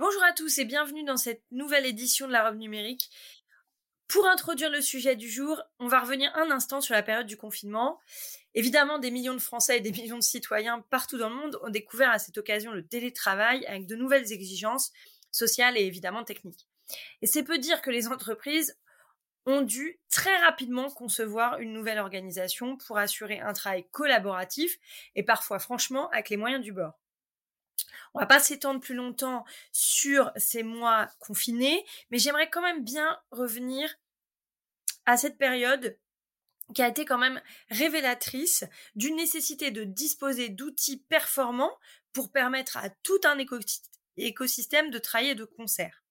Bonjour à tous et bienvenue dans cette nouvelle édition de la robe numérique. Pour introduire le sujet du jour, on va revenir un instant sur la période du confinement. Évidemment, des millions de Français et des millions de citoyens partout dans le monde ont découvert à cette occasion le télétravail avec de nouvelles exigences sociales et évidemment techniques. Et c'est peu dire que les entreprises ont dû très rapidement concevoir une nouvelle organisation pour assurer un travail collaboratif et parfois franchement avec les moyens du bord. On va pas s'étendre plus longtemps sur ces mois confinés, mais j'aimerais quand même bien revenir à cette période qui a été quand même révélatrice d'une nécessité de disposer d'outils performants pour permettre à tout un écosystème de travailler de concert.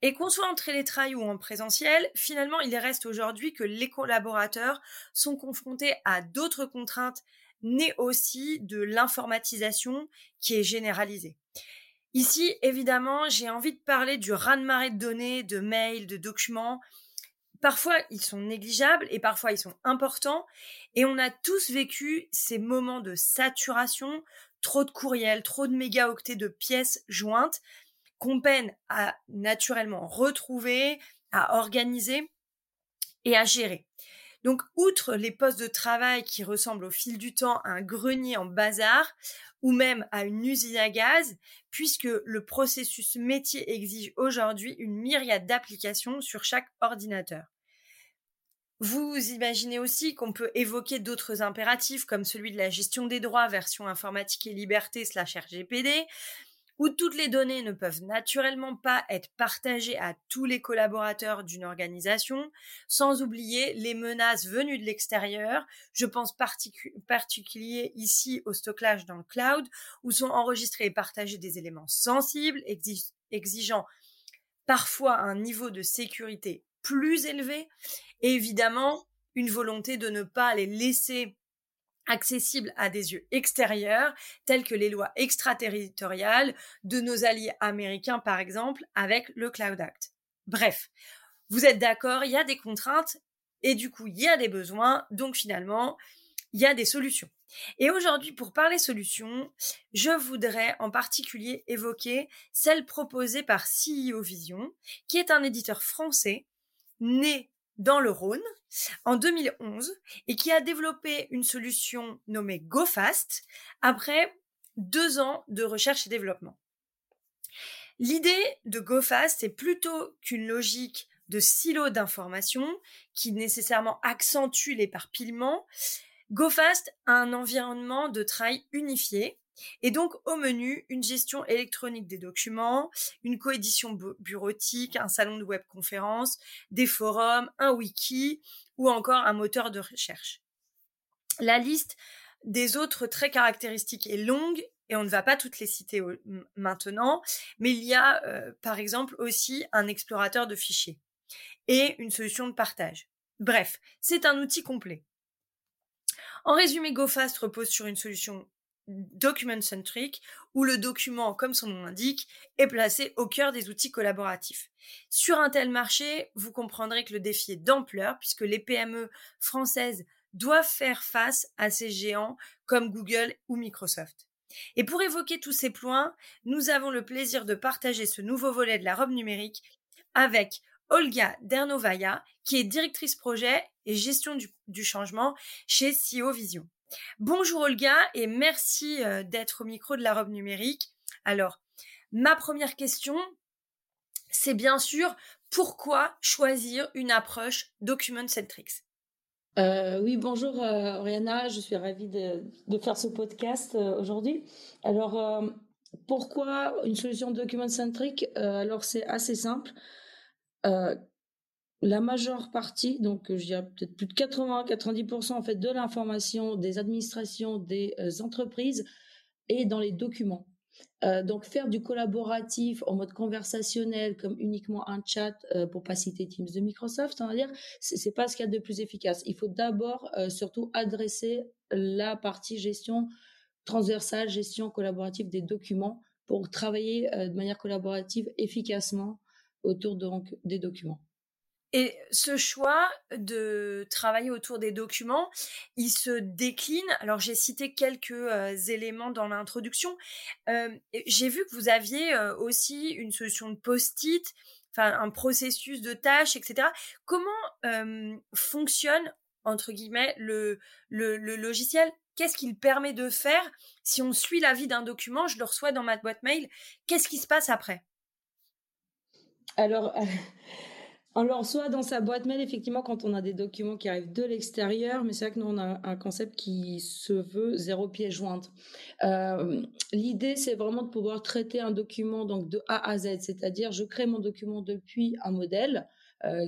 Et qu'on soit en télétravail ou en présentiel, finalement, il reste aujourd'hui que les collaborateurs sont confrontés à d'autres contraintes naît aussi de l'informatisation qui est généralisée. Ici, évidemment, j'ai envie de parler du raz-de-marée de données, de mails, de documents. Parfois, ils sont négligeables et parfois, ils sont importants. Et on a tous vécu ces moments de saturation, trop de courriels, trop de mégaoctets de pièces jointes qu'on peine à naturellement retrouver, à organiser et à gérer. Donc, outre les postes de travail qui ressemblent au fil du temps à un grenier en bazar ou même à une usine à gaz, puisque le processus métier exige aujourd'hui une myriade d'applications sur chaque ordinateur. Vous imaginez aussi qu'on peut évoquer d'autres impératifs comme celui de la gestion des droits version informatique et liberté slash RGPD, où toutes les données ne peuvent naturellement pas être partagées à tous les collaborateurs d'une organisation, sans oublier les menaces venues de l'extérieur. Je pense particulier ici au stockage dans le cloud, où sont enregistrés et partagés des éléments sensibles, exigeant parfois un niveau de sécurité plus élevé, et évidemment une volonté de ne pas les laisser accessible à des yeux extérieurs, tels que les lois extraterritoriales de nos alliés américains, par exemple, avec le Cloud Act. Bref, vous êtes d'accord, il y a des contraintes et du coup, il y a des besoins, donc finalement, il y a des solutions. Et aujourd'hui, pour parler solutions, je voudrais en particulier évoquer celle proposée par CEO Vision, qui est un éditeur français né dans le Rhône en 2011 et qui a développé une solution nommée GoFast après deux ans de recherche et développement. L'idée de GoFast est plutôt qu'une logique de silo d'information qui nécessairement accentue l'éparpillement. GoFast a un environnement de travail unifié et donc au menu, une gestion électronique des documents, une coédition bureautique, un salon de webconférence, des forums, un wiki ou encore un moteur de recherche. La liste des autres traits caractéristiques est longue et on ne va pas toutes les citer maintenant, mais il y a euh, par exemple aussi un explorateur de fichiers et une solution de partage. Bref, c'est un outil complet. En résumé, GoFast repose sur une solution document-centric, où le document, comme son nom l'indique, est placé au cœur des outils collaboratifs. Sur un tel marché, vous comprendrez que le défi est d'ampleur, puisque les PME françaises doivent faire face à ces géants comme Google ou Microsoft. Et pour évoquer tous ces points, nous avons le plaisir de partager ce nouveau volet de la robe numérique avec Olga Dernovaya, qui est directrice projet et gestion du, changement chez CEO Vision. Bonjour Olga et merci euh, d'être au micro de la robe numérique. Alors, ma première question, c'est bien sûr pourquoi choisir une approche document-centric euh, oui, bonjour euh, Oriana, je suis ravie de, faire ce podcast aujourd'hui. Alors, pourquoi une solution document-centric Alors, c'est assez simple la majeure partie, donc je dirais peut-être plus de 80-90% en fait de l'information des administrations des euh, entreprises est dans les documents. Euh, donc faire du collaboratif en mode conversationnel comme uniquement un chat euh, pour pas citer Teams de Microsoft, on va dire, c'est pas ce qu'il y a de plus efficace. Il faut d'abord euh, surtout adresser la partie gestion transversale, gestion collaborative des documents pour travailler de manière collaborative efficacement autour donc des documents. Et ce choix de travailler autour des documents, il se décline. Alors j'ai cité quelques euh, éléments dans l'introduction. Euh, j'ai vu que vous aviez euh, aussi une solution de post-it, enfin un processus de tâches, etc. Comment fonctionne entre guillemets le, le, logiciel? Qu'est-ce qu'il permet de faire? Si on suit l'avis d'un document Je le reçois dans ma boîte mail. Qu'est-ce qui se passe après? Alors. Alors, soit dans sa boîte mail, effectivement, quand on a des documents qui arrivent de l'extérieur, mais c'est vrai que nous, on a un concept qui se veut zéro pièce jointe. Euh, l'idée, c'est vraiment de pouvoir traiter un document donc de A à Z, c'est-à-dire je crée mon document depuis un modèle,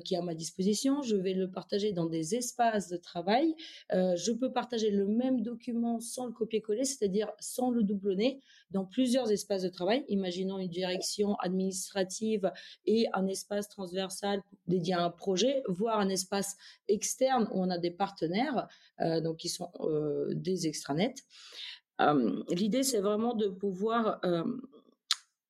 qui est à ma disposition. Je vais le partager dans des espaces de travail. Euh, je peux partager le même document sans le copier-coller, c'est-à-dire sans le doublonner, dans plusieurs espaces de travail. Imaginons une direction administrative et un espace transversal dédié à un projet, voire un espace externe où on a des partenaires, euh, donc qui sont des extranets. L'idée, c'est vraiment de pouvoir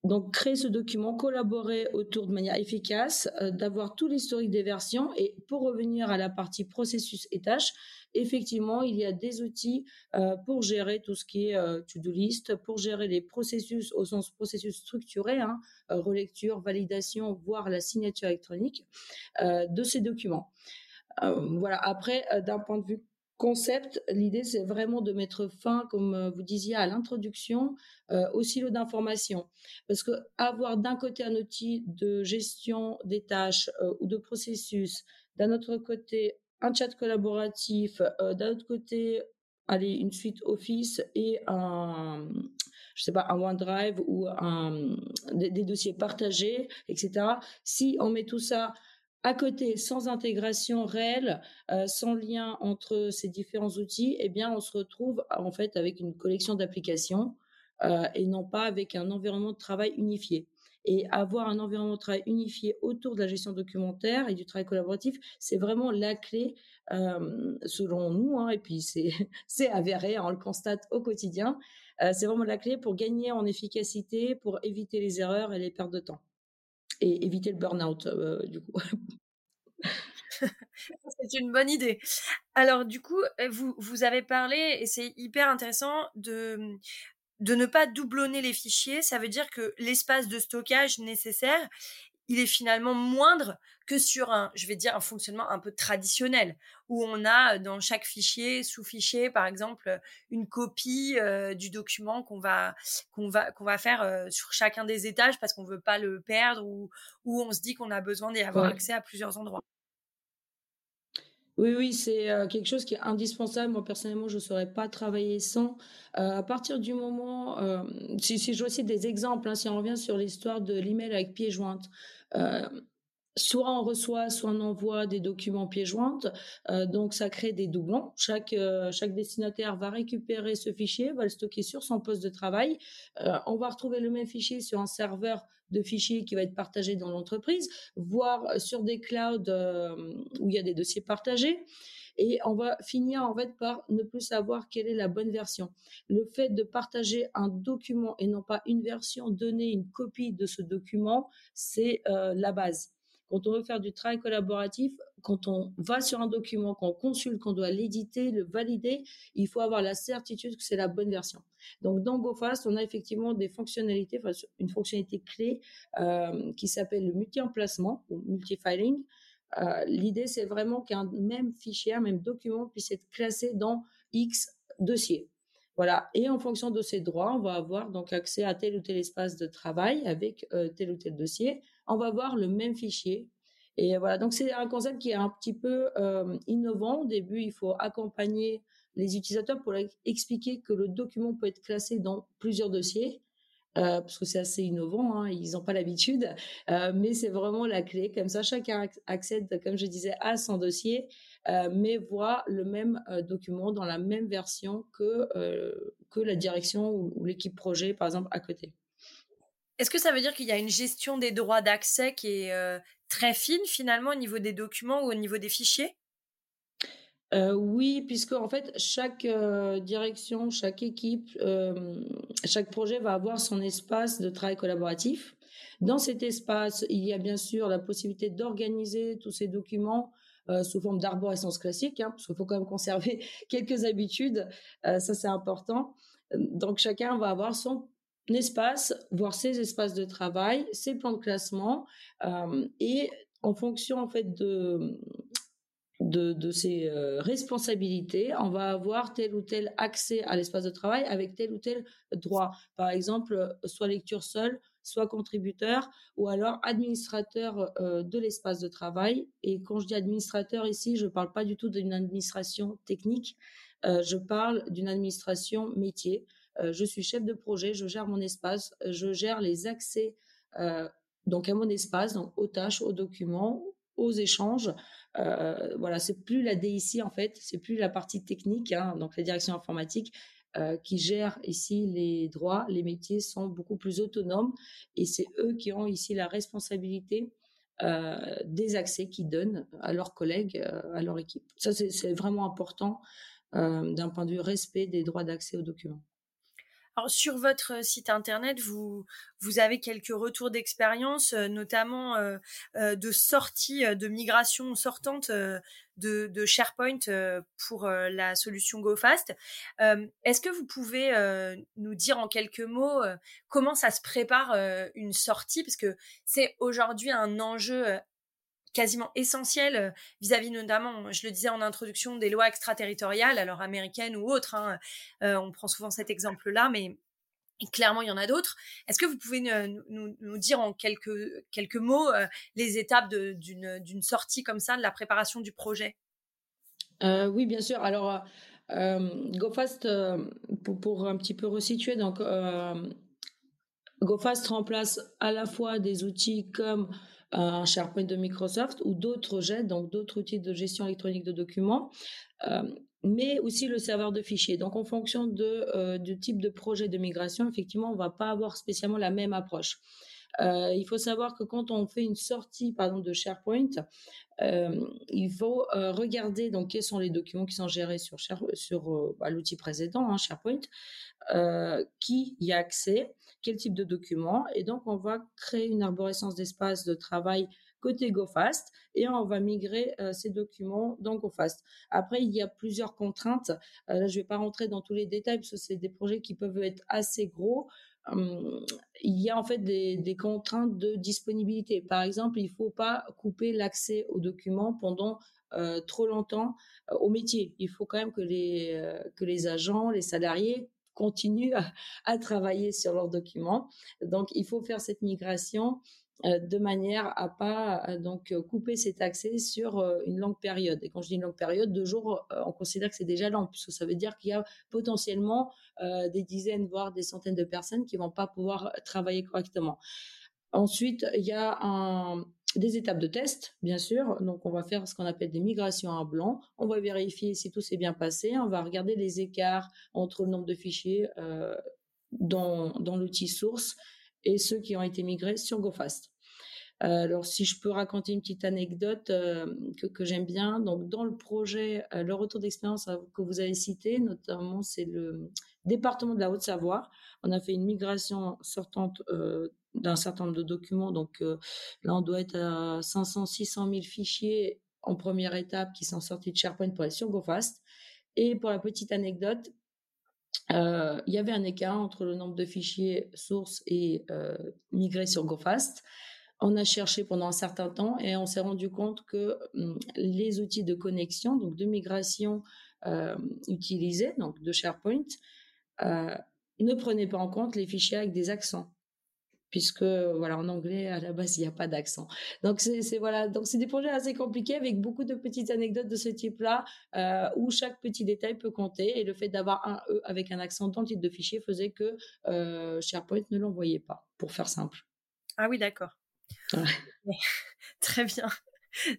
donc, créer ce document, collaborer autour de manière efficace, euh, d'avoir tout l'historique des versions. Et pour revenir à la partie processus et tâches, effectivement, il y a des outils euh, pour gérer tout ce qui est euh, to-do list, pour gérer les processus au sens processus structuré, hein, relecture, validation, voire la signature électronique de ces documents. voilà. Après, d'un point de vue concept, l'idée c'est vraiment de mettre fin, comme euh, vous disiez à l'introduction, euh, au silo d'information. Parce que avoir d'un côté un outil de gestion des tâches euh, ou de processus, d'un autre côté un chat collaboratif, d'un autre côté allez, une suite Office et un, je sais pas, un OneDrive ou un, des dossiers partagés, etc. Si on met tout ça à côté, sans intégration réelle, euh, sans lien entre ces différents outils, eh bien, on se retrouve en fait avec une collection d'applications euh, et non pas avec un environnement de travail unifié. Et avoir un environnement de travail unifié autour de la gestion documentaire et du travail collaboratif, c'est vraiment la clé, euh, selon nous, hein, et puis c'est avéré, on le constate au quotidien, c'est vraiment la clé pour gagner en efficacité, pour éviter les erreurs et les pertes de temps et éviter le burn-out, euh, du coup. c'est une bonne idée. Alors, du coup, euh, vous, vous avez parlé, et c'est hyper intéressant, de, de ne pas doublonner les fichiers. Ça veut dire que l'espace de stockage nécessaire, il est finalement moindre que sur un, je vais dire, un fonctionnement un peu traditionnel, où on a dans chaque fichier, sous-fichier, par exemple, une copie euh, du document qu'on va, qu'on va, qu'on va faire euh, sur chacun des étages parce qu'on veut pas le perdre ou, ou on se dit qu'on a besoin d'y avoir accès à plusieurs endroits. Oui, oui, c'est euh, quelque chose qui est indispensable. Moi, personnellement, je ne saurais pas travailler sans. à partir du moment, si, si, je citer des exemples, hein, si on revient sur l'histoire de l'email avec pied jointe, euh, soit on reçoit, soit on envoie des documents pieds jointes. Euh, donc, ça crée des doublons. Euh, chaque destinataire va récupérer ce fichier, va le stocker sur son poste de travail. on va retrouver le même fichier sur un serveur de fichiers qui va être partagé dans l'entreprise, voire sur des clouds où il y a des dossiers partagés et on va finir en fait par ne plus savoir quelle est la bonne version. Le fait de partager un document et non pas une version, donner une copie de ce document, c'est euh, la base. Quand on veut faire du travail collaboratif, quand on va sur un document, qu'on consulte, qu'on doit l'éditer, le valider, il faut avoir la certitude que c'est la bonne version. Donc dans GoFast, on a effectivement des fonctionnalités, une fonctionnalité clé euh, qui s'appelle le multi-emplacement ou multi-filing. Euh, l'idée, c'est vraiment qu'un même fichier, un même document puisse être classé dans X dossiers. Voilà. Et en fonction de ces droits, on va avoir donc accès à tel ou tel espace de travail avec euh, tel ou tel dossier. On va avoir le même fichier. Et voilà. Donc, c'est un concept qui est un petit peu euh, innovant. Au début, il faut accompagner les utilisateurs pour expliquer que le document peut être classé dans plusieurs dossiers. Euh, parce que c'est assez innovant, hein, ils n'ont pas l'habitude, euh, mais c'est vraiment la clé. Comme ça, chacun accède, comme je disais, à son dossier, mais voit le même document dans la même version que, que la direction ou, l'équipe projet, par exemple, à côté. Est-ce que ça veut dire qu'il y a une gestion des droits d'accès qui est très fine finalement au niveau des documents ou au niveau des fichiers? Euh, oui, puisque en fait chaque euh, direction, chaque équipe, euh, chaque projet va avoir son espace de travail collaboratif. Dans cet espace, il y a bien sûr la possibilité d'organiser tous ces documents sous forme d'arborescence classique, hein, parce qu'il faut quand même conserver quelques habitudes, ça c'est important. Donc chacun va avoir son espace, voire ses espaces de travail, ses plans de classement, et en fonction en fait de de, ses euh, responsabilités, on va avoir tel ou tel accès à l'espace de travail avec tel ou tel droit. Par exemple, soit lecture seule, soit contributeur, ou alors administrateur euh, de l'espace de travail. Et quand je dis administrateur ici, je ne parle pas du tout d'une administration technique, euh, je parle d'une administration métier. Je suis chef de projet, je gère mon espace, je gère les accès donc à mon espace, donc aux tâches, aux documents, aux échanges. Euh, voilà, c'est plus la DIC en fait, c'est plus la partie technique, hein, donc la direction informatique euh, qui gère ici les droits. Les métiers sont beaucoup plus autonomes et c'est eux qui ont ici la responsabilité euh, des accès qu'ils donnent à leurs collègues, à leur équipe. Ça, c'est vraiment important d'un point de vue respect des droits d'accès aux documents. Alors, sur votre site internet, vous, vous avez quelques retours d'expérience, euh, notamment euh, euh, de sorties de migration sortante de, de, SharePoint pour la solution GoFast. Est-ce que vous pouvez nous dire en quelques mots comment ça se prépare une sortie? Parce que c'est aujourd'hui un enjeu quasiment essentiel euh, vis-à-vis notamment, je le disais en introduction, des lois extraterritoriales, alors américaines ou autres. Hein, euh, on prend souvent cet exemple-là, mais clairement, il y en a d'autres. Est-ce que vous pouvez nous, dire en quelques, quelques mots euh, les étapes d'une sortie comme ça, de la préparation du projet? Oui, bien sûr. Alors, GoFast, pour, pour, un petit peu resituer, donc GoFast remplace à la fois des outils comme un SharePoint de Microsoft ou d'autres jets, donc d'autres outils de gestion électronique de documents, euh, mais aussi le serveur de fichiers. Donc, en fonction de, euh, du type de projet de migration, effectivement, on va pas avoir spécialement la même approche. Euh, il faut savoir que quand on fait une sortie, par exemple, de SharePoint, il faut regarder donc quels sont les documents qui sont gérés sur, sur bah, l'outil précédent, hein, SharePoint, qui y a accès, quel type de documents. Et donc, on va créer une arborescence d'espace de travail côté GoFast et on va migrer euh, ces documents dans GoFast. Après, il y a plusieurs contraintes. Euh, là, je ne vais pas rentrer dans tous les détails parce que c'est des projets qui peuvent être assez gros. Il y a en fait des, contraintes de disponibilité. Par exemple, il ne faut pas couper l'accès aux documents pendant trop longtemps au métier. Il faut quand même que les, que les agents, les salariés continuent à, travailler sur leurs documents. Donc, il faut faire cette migration de manière à pas euh, donc couper cet accès sur euh, une longue période. Et quand je dis une longue période, deux jours, on considère que c'est déjà long, puisque ça veut dire qu'il y a potentiellement des dizaines, voire des centaines de personnes qui vont pas pouvoir travailler correctement. Ensuite, il y a des étapes de test, bien sûr. Donc, on va faire ce qu'on appelle des migrations à blanc. On va vérifier si tout s'est bien passé. On va regarder les écarts entre le nombre de fichiers euh, dans, dans l'outil source et ceux qui ont été migrés sur GoFast. Euh, alors, si je peux raconter une petite anecdote euh, que, j'aime bien, donc dans le projet, le retour d'expérience que vous avez cité, notamment, c'est le département de la Haute-Savoie. On a fait une migration sortante d'un certain nombre de documents. Donc euh, là, on doit être à 500, 600 000 fichiers en première étape qui sont sortis de SharePoint pour aller sur GoFast. Et pour la petite anecdote, euh, il y avait un écart entre le nombre de fichiers sources et euh, migrés sur GoFast. On a cherché pendant un certain temps et on s'est rendu compte que hum, les outils de connexion, donc de migration utilisés, donc de SharePoint, ne prenaient pas en compte les fichiers avec des accents. Puisque voilà en anglais à la base il n'y a pas d'accent. Donc c'est voilà donc c'est des projets assez compliqués avec beaucoup de petites anecdotes de ce type-là euh, où chaque petit détail peut compter et le fait d'avoir un e avec un accent dans le titre de fichier faisait que euh, SharePoint ne l'envoyait pas pour faire simple. Ah oui d'accord. Très bien.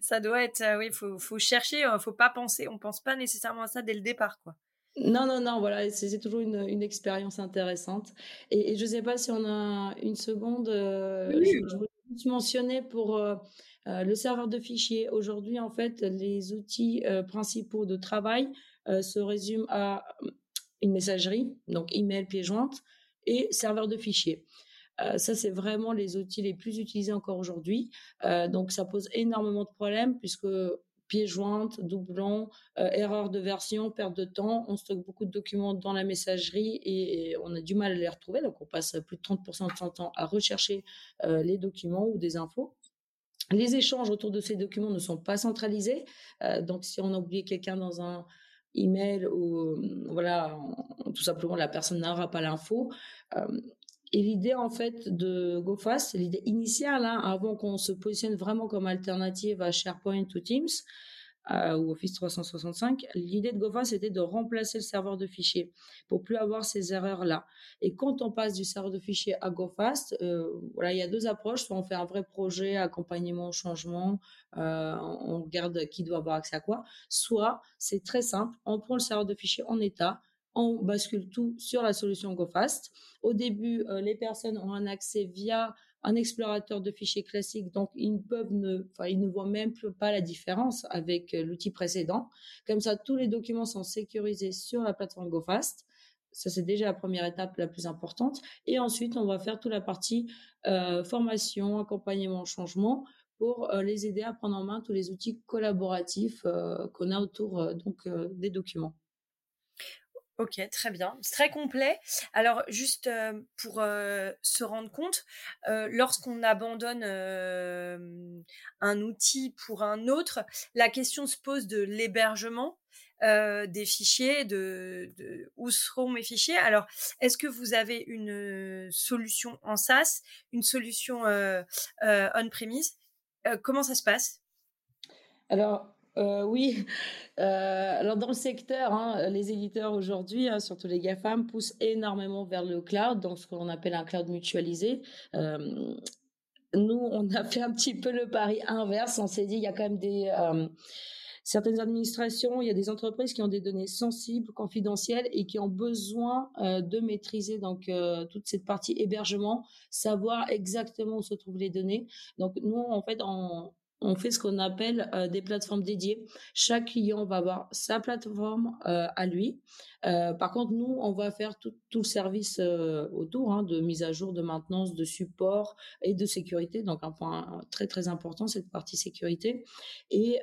Ça doit être euh, oui faut faut chercher faut pas penser on pense pas nécessairement à ça dès le départ quoi. Non, non, non, voilà, c'est toujours une, une, expérience intéressante. Et, je ne sais pas si on a une seconde, euh, je, voulais juste mentionner pour euh, euh, le serveur de fichiers. Aujourd'hui, en fait, les outils principaux de travail se résument à une messagerie, donc email, pied jointe, et serveur de fichiers. ça, c'est vraiment les outils les plus utilisés encore aujourd'hui. donc, ça pose énormément de problèmes puisque pieds jointes, doublons, euh, erreur de version, perte de temps. On stocke beaucoup de documents dans la messagerie et, on a du mal à les retrouver. Donc, on passe plus de 30% de son temps à rechercher euh, les documents ou des infos. Les échanges autour de ces documents ne sont pas centralisés. Euh, donc, si on a oublié quelqu'un dans un email ou voilà, tout simplement la personne n'aura pas l'info. Et l'idée en fait de GoFast, l'idée initiale, hein, avant qu'on se positionne vraiment comme alternative à SharePoint ou Teams euh, ou Office 365, l'idée de GoFast c'était de remplacer le serveur de fichiers pour plus avoir ces erreurs là. Et quand on passe du serveur de fichiers à GoFast, euh, voilà, il y a deux approches. Soit on fait un vrai projet, accompagnement, changement, euh, on regarde qui doit avoir accès à quoi. Soit c'est très simple, on prend le serveur de fichiers en état on bascule tout sur la solution GoFast. Au début, euh, les personnes ont un accès via un explorateur de fichiers classique, donc ils ne peuvent ne, enfin, ils ne voient même pas la différence avec euh, l'outil précédent. Comme ça, tous les documents sont sécurisés sur la plateforme GoFast. Ça, c'est déjà la première étape la plus importante. Et ensuite, on va faire toute la partie euh, formation, accompagnement, changement pour les aider à prendre en main tous les outils collaboratifs qu'on a autour donc des documents. Ok, très bien. C'est très complet. Alors, juste euh, pour euh, se rendre compte, euh, lorsqu'on abandonne un outil pour un autre, la question se pose de l'hébergement des fichiers, de, de, où seront mes fichiers. Alors, est-ce que vous avez une solution en SaaS, une solution on-premise? Comment ça se passe? Alors, euh, oui, euh, alors dans le secteur, hein, les éditeurs aujourd'hui, hein, surtout les GAFAM, poussent énormément vers le cloud, donc ce qu'on appelle un cloud mutualisé. Euh, nous, on a fait un petit peu le pari inverse. On s'est dit, il y a quand même des certaines administrations, il y a des entreprises qui ont des données sensibles, confidentielles et qui ont besoin de maîtriser donc toute cette partie hébergement, savoir exactement où se trouvent les données. Donc nous, en fait, on, on fait ce qu'on appelle euh, des plateformes dédiées. Chaque client va avoir sa plateforme euh, à lui. Euh, par contre, nous, on va faire tout, le service autour hein, de mise à jour, de maintenance, de support et de sécurité. Donc, un point très très important, cette partie sécurité. Et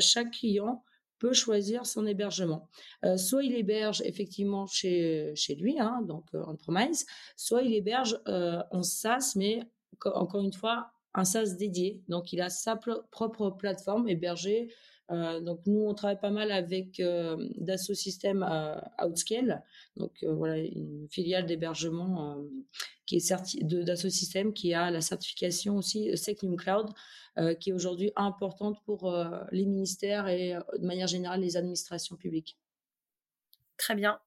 chaque client peut choisir son hébergement. soit il héberge effectivement chez, chez lui, hein, donc en promise, soit il héberge en SaaS, mais encore une fois, un SaaS dédié. Donc, il a sa propre plateforme hébergée. Euh, donc, nous, on travaille pas mal avec euh, Dassault Systèmes euh, Outscale. Donc, voilà, une filiale d'hébergement qui est de Dassault Systèmes qui a la certification aussi Secnum Cloud, qui est aujourd'hui importante pour les ministères et de manière générale les administrations publiques. Très bien.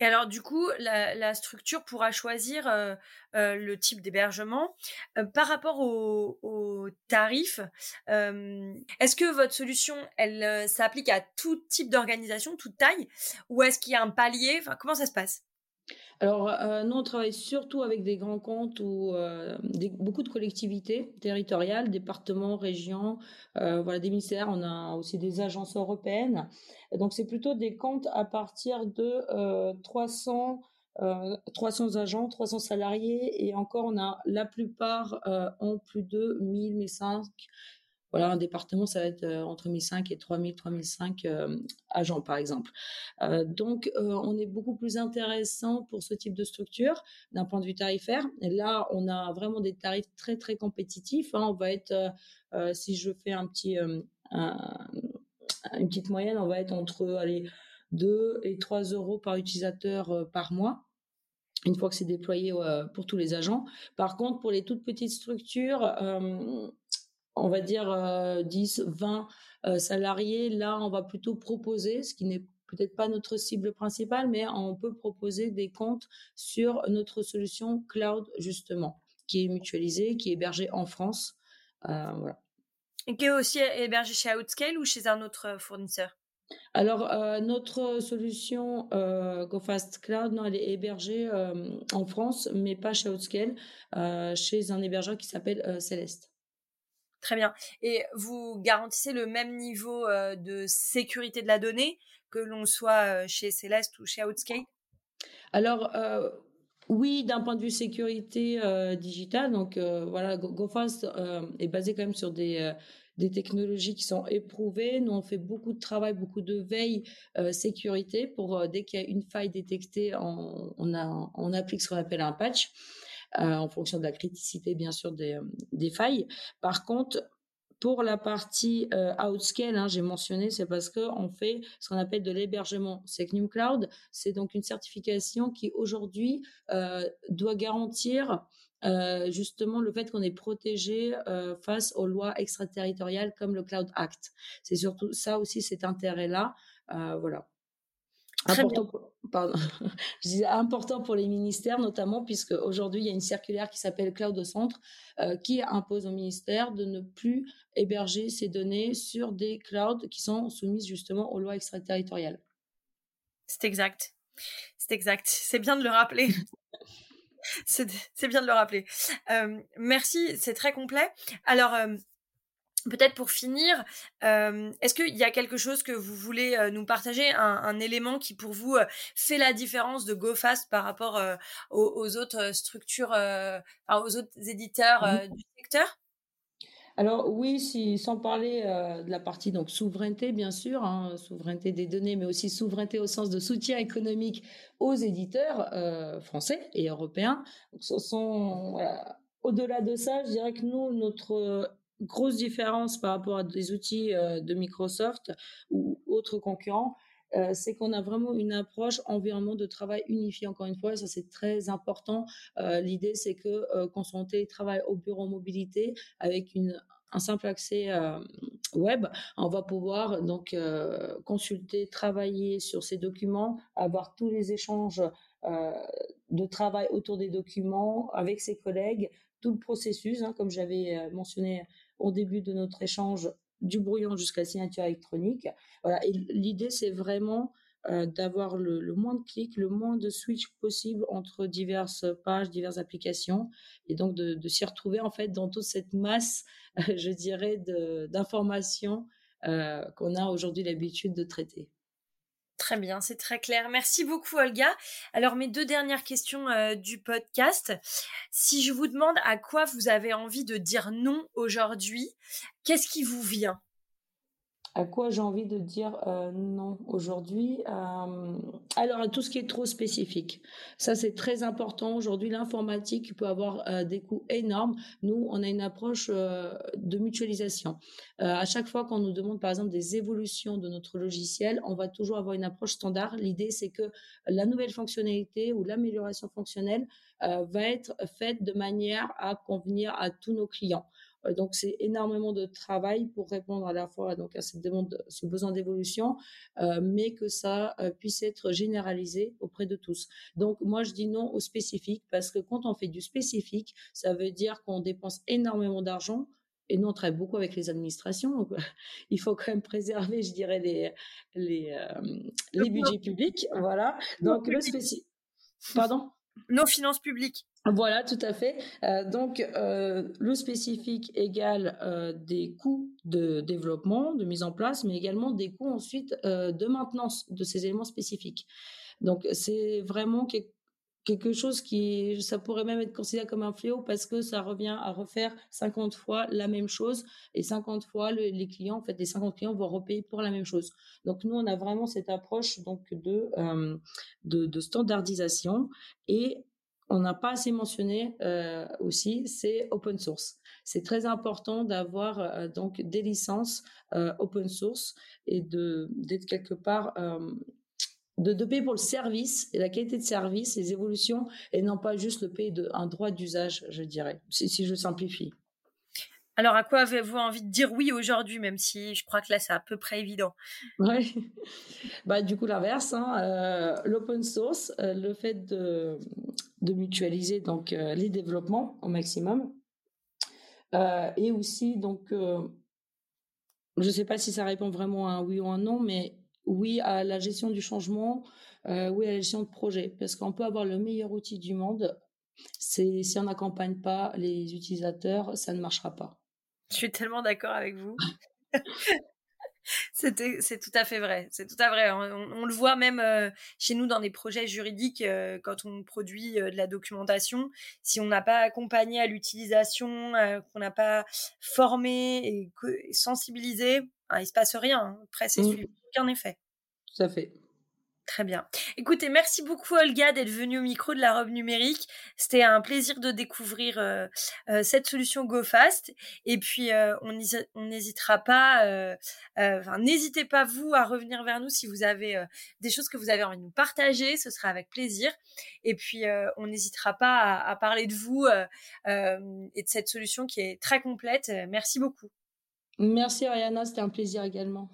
Et alors, du coup, la, structure pourra choisir euh, euh, le type d'hébergement euh, par rapport au, tarif. est-ce que votre solution, s'applique à tout type d'organisation, toute taille, ou est-ce qu'il y a un palier? Comment ça se passe? Alors, euh, nous, on travaille surtout avec des grands comptes ou euh, beaucoup de collectivités territoriales, départements, régions, euh, voilà, des ministères. On a aussi des agences européennes. donc, c'est plutôt des comptes à partir de 300, 300 agents, 300 salariés. Et encore, on a la plupart ont plus de 1000, 1005 voilà, un département, ça va être euh, entre 1005 et 3000, 3005 euh, agents, par exemple. Euh, donc, on est beaucoup plus intéressant pour ce type de structure d'un point de vue tarifaire. Et là, on a vraiment des tarifs très, très compétitifs. Hein. On va être, si je fais une petite moyenne, on va être entre allez, 2 et 3 euros par utilisateur par mois. une fois que c'est déployé pour tous les agents. Par contre, pour les toutes petites structures, on va dire 10, 20 salariés, là, on va plutôt proposer, ce qui n'est peut-être pas notre cible principale, mais on peut proposer des comptes sur notre solution cloud, justement, qui est mutualisée, qui est hébergée en France. voilà. Et qui est aussi hébergée chez Outscale ou chez un autre fournisseur? Alors, euh, notre solution euh, GoFast Cloud, non, elle est hébergée euh, en France, mais pas chez Outscale, chez un hébergeur qui s'appelle Céleste. Très bien. Et vous garantissez le même niveau de sécurité de la donnée que l'on soit chez Céleste ou chez Outscale Alors, oui, d'un point de vue sécurité digitale, donc voilà, GoFast est basé quand même sur des technologies qui sont éprouvées. Nous, on fait beaucoup de travail, beaucoup de veille euh, sécurité pour euh, dès qu'il y a une faille détectée, on applique ce qu'on appelle un patch. Euh, en fonction de la criticité, bien sûr, des, des failles. Par contre, pour la partie euh, outscale, hein, j'ai mentionné, c'est parce qu'on fait ce qu'on appelle de l'hébergement Secnum Cloud. C'est donc une certification qui aujourd'hui euh, doit garantir euh, justement le fait qu'on est protégé euh, face aux lois extraterritoriales comme le Cloud Act. C'est surtout ça aussi cet intérêt-là. Euh, important pour, pardon, je disais important pour les ministères notamment puisque aujourd'hui il y a une circulaire qui s'appelle Cloud au centre euh, qui impose au ministère de ne plus héberger ces données sur des clouds qui sont soumises justement aux lois extraterritoriales. C'est exact. C'est exact. C'est bien de le rappeler. c'est bien de le rappeler. Euh, merci, c'est très complet. Alors, euh, peut-être pour finir, euh, est-ce qu'il y a quelque chose que vous voulez nous partager, un, élément qui pour vous fait la différence de GoFast par rapport aux, autres structures, aux autres éditeurs du secteur? Alors oui, si, sans parler euh, de la partie donc souveraineté, bien sûr, hein, souveraineté des données, mais aussi souveraineté au sens de soutien économique aux éditeurs euh, français et européens. Donc, ce sont au-delà de ça, je dirais que nous, notre grosse différence par rapport à des outils euh, de Microsoft ou autres concurrents, c'est qu'on a vraiment une approche environnement de travail unifié. Encore une fois, ça c'est très important. L'idée, c'est que soit en télétravail au bureau mobilité avec un simple accès web, on va pouvoir donc consulter, travailler sur ces documents, avoir tous les échanges de travail autour des documents avec ses collègues, tout le processus, hein, comme j'avais mentionné au début de notre échange, du brouillon jusqu'à la signature électronique. Voilà. Et l'idée, c'est vraiment euh, d'avoir le, moins de clics, le moins de switch possible entre diverses pages, diverses applications, et donc de, s'y retrouver en fait dans toute cette masse, je dirais, d'informations euh, qu'on a aujourd'hui l'habitude de traiter. Très bien, c'est très clair. Merci beaucoup Olga. Alors mes deux dernières questions euh, du podcast. Si je vous demande à quoi vous avez envie de dire non aujourd'hui, qu'est-ce qui vous vient? À quoi j'ai envie de dire euh, non aujourd'hui euh, Alors à tout ce qui est trop spécifique. Ça c'est très important aujourd'hui. L'informatique peut avoir euh, des coûts énormes. Nous on a une approche de mutualisation. à chaque fois qu'on nous demande par exemple des évolutions de notre logiciel, on va toujours avoir une approche standard. L'idée c'est que la nouvelle fonctionnalité ou l'amélioration fonctionnelle va être faite de manière à convenir à tous nos clients. Euh, donc c'est énormément de travail pour répondre à la fois donc à cette demande, ce besoin d'évolution, euh, mais que ça euh, puisse être généralisé auprès de tous. Donc moi je dis non au spécifique parce que quand on fait du spécifique, ça veut dire qu'on dépense énormément d'argent. Et nous, on travaille beaucoup avec les administrations. Donc, il faut quand même préserver, je dirais, les, les, les budgets publics. Voilà. Donc, le spécifique. Pardon? Nos finances publiques. Voilà, tout à fait. Euh, donc, euh, le spécifique égale euh, des coûts de développement, de mise en place, mais également des coûts ensuite de maintenance de ces éléments spécifiques. Donc, c'est vraiment quelque chose qui, ça pourrait même être considéré comme un fléau parce que ça revient à refaire 50 fois la même chose et 50 fois les clients, en fait, les 50 clients vont repayer pour la même chose. Donc, nous, on a vraiment cette approche donc de, de, de standardisation et on n'a pas assez mentionné euh, aussi, c'est open source. C'est très important d'avoir euh, donc des licences euh, open source et de d'être quelque part de, payer pour le service et la qualité de service, les évolutions, et non pas juste le payer de, un droit d'usage, je dirais, si, si je simplifie. Alors, à quoi avez-vous envie de dire oui aujourd'hui, même si je crois que là, c'est à peu près évident? Oui, bah, du coup, l'inverse, hein, euh, l'open source, euh, le fait de, de mutualiser donc, euh, les développements au maximum, et aussi, donc, je ne sais pas si ça répond vraiment à un oui ou un non, mais oui à la gestion du changement, oui à la gestion de projet, parce qu'on peut avoir le meilleur outil du monde, si on n'accompagne pas les utilisateurs, ça ne marchera pas. Je suis tellement d'accord avec vous. c'est tout à fait vrai. C'est tout à vrai. On, le voit même euh, chez nous dans des projets juridiques euh, quand on produit euh, de la documentation. Si on n'a pas accompagné à l'utilisation, qu'on n'a pas formé et, sensibilisé, hein, il se passe rien. Hein. Après, c'est mmh. aucun effet. Tout à fait. Très bien. Écoutez, merci beaucoup Olga d'être venue au micro de la robe numérique. C'était un plaisir de découvrir euh, euh, cette solution GoFast. Et puis, euh, on n'hésitera pas, n'hésitez pas vous à revenir vers nous si vous avez des choses que vous avez envie de nous partager. Ce sera avec plaisir. Et puis, on n'hésitera pas à, à, parler de vous et de cette solution qui est très complète. Merci beaucoup. Merci Ariana, c'était un plaisir également.